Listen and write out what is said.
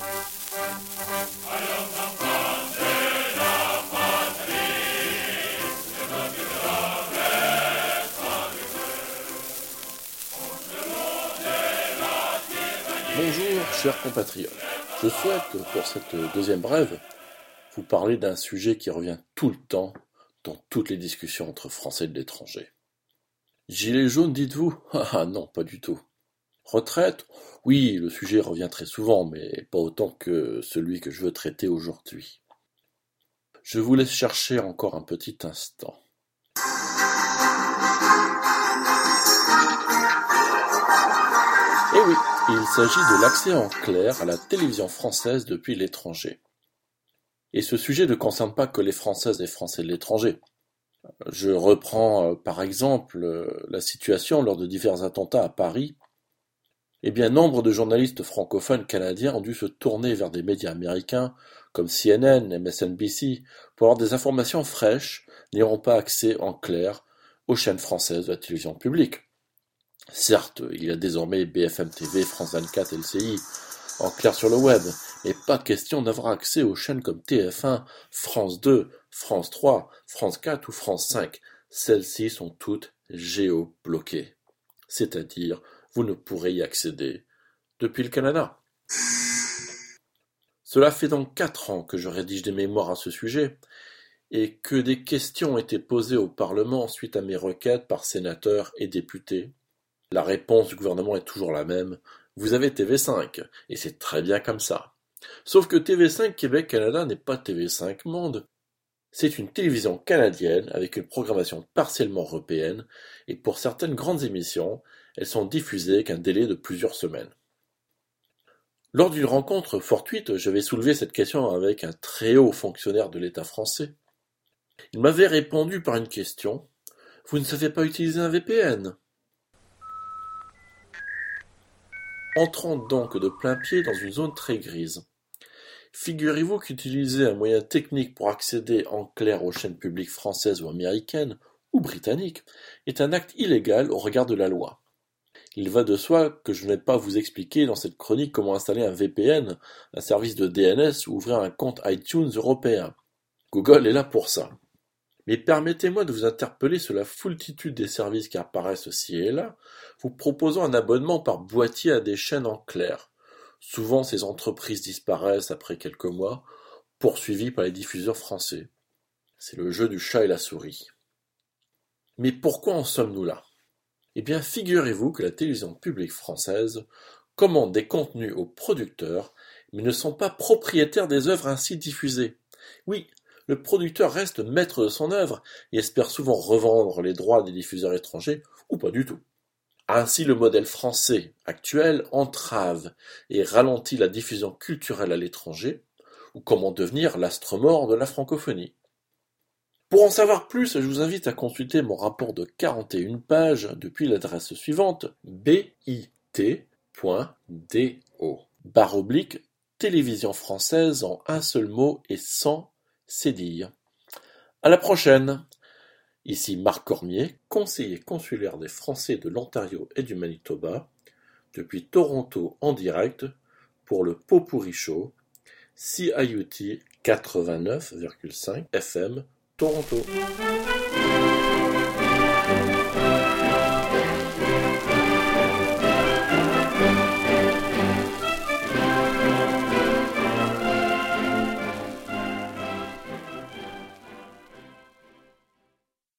Bonjour, chers compatriotes. Je souhaite, pour cette deuxième brève, vous parler d'un sujet qui revient tout le temps dans toutes les discussions entre Français de l'étranger. Gilets jaunes, dites-vous? Ah non, pas du tout. Retraite Oui, le sujet revient très souvent, mais pas autant que celui que je veux traiter aujourd'hui. Je vous laisse chercher encore un petit instant. Eh oui, il s'agit de l'accès en clair à la télévision française depuis l'étranger. Et ce sujet ne concerne pas que les Françaises et Français de l'étranger. Je reprends euh, par exemple euh, la situation lors de divers attentats à Paris. Eh bien, nombre de journalistes francophones canadiens ont dû se tourner vers des médias américains comme CNN, MSNBC pour avoir des informations fraîches, n'ayant pas accès en clair aux chaînes françaises de la télévision publique. Certes, il y a désormais BFM TV, France 24 et LCI en clair sur le web, mais pas question d'avoir accès aux chaînes comme TF1, France 2, France 3, France 4 ou France 5. Celles-ci sont toutes géobloquées. C'est-à-dire, vous ne pourrez y accéder depuis le Canada. Cela fait donc quatre ans que je rédige des mémoires à ce sujet, et que des questions ont été posées au Parlement suite à mes requêtes par sénateurs et députés, la réponse du gouvernement est toujours la même. Vous avez TV5, et c'est très bien comme ça. Sauf que TV5 Québec-Canada n'est pas TV5 Monde. C'est une télévision canadienne avec une programmation partiellement européenne, et pour certaines grandes émissions, elles sont diffusées avec un délai de plusieurs semaines. Lors d'une rencontre fortuite, j'avais soulevé cette question avec un très haut fonctionnaire de l'État français. Il m'avait répondu par une question. Vous ne savez pas utiliser un VPN entrant donc de plain-pied dans une zone très grise. Figurez-vous qu'utiliser un moyen technique pour accéder en clair aux chaînes publiques françaises ou américaines, ou britanniques, est un acte illégal au regard de la loi. Il va de soi que je ne vais pas vous expliquer dans cette chronique comment installer un VPN, un service de DNS ou ouvrir un compte iTunes européen. Google est là pour ça. Mais permettez-moi de vous interpeller sur la foultitude des services qui apparaissent ci et là, vous proposant un abonnement par boîtier à des chaînes en clair. Souvent ces entreprises disparaissent après quelques mois, poursuivies par les diffuseurs français. C'est le jeu du chat et la souris. Mais pourquoi en sommes-nous là? Eh bien, figurez-vous que la télévision publique française commande des contenus aux producteurs, mais ne sont pas propriétaires des œuvres ainsi diffusées. Oui, le producteur reste maître de son œuvre et espère souvent revendre les droits des diffuseurs étrangers ou pas du tout. Ainsi le modèle français actuel entrave et ralentit la diffusion culturelle à l'étranger, ou comment devenir l'astre mort de la francophonie. Pour en savoir plus, je vous invite à consulter mon rapport de 41 pages depuis l'adresse suivante bit.do barre oblique télévision française en un seul mot et sans dire. À la prochaine! Ici Marc Cormier, conseiller consulaire des Français de l'Ontario et du Manitoba, depuis Toronto en direct pour le Pot Show, CIUT 89,5 FM Toronto.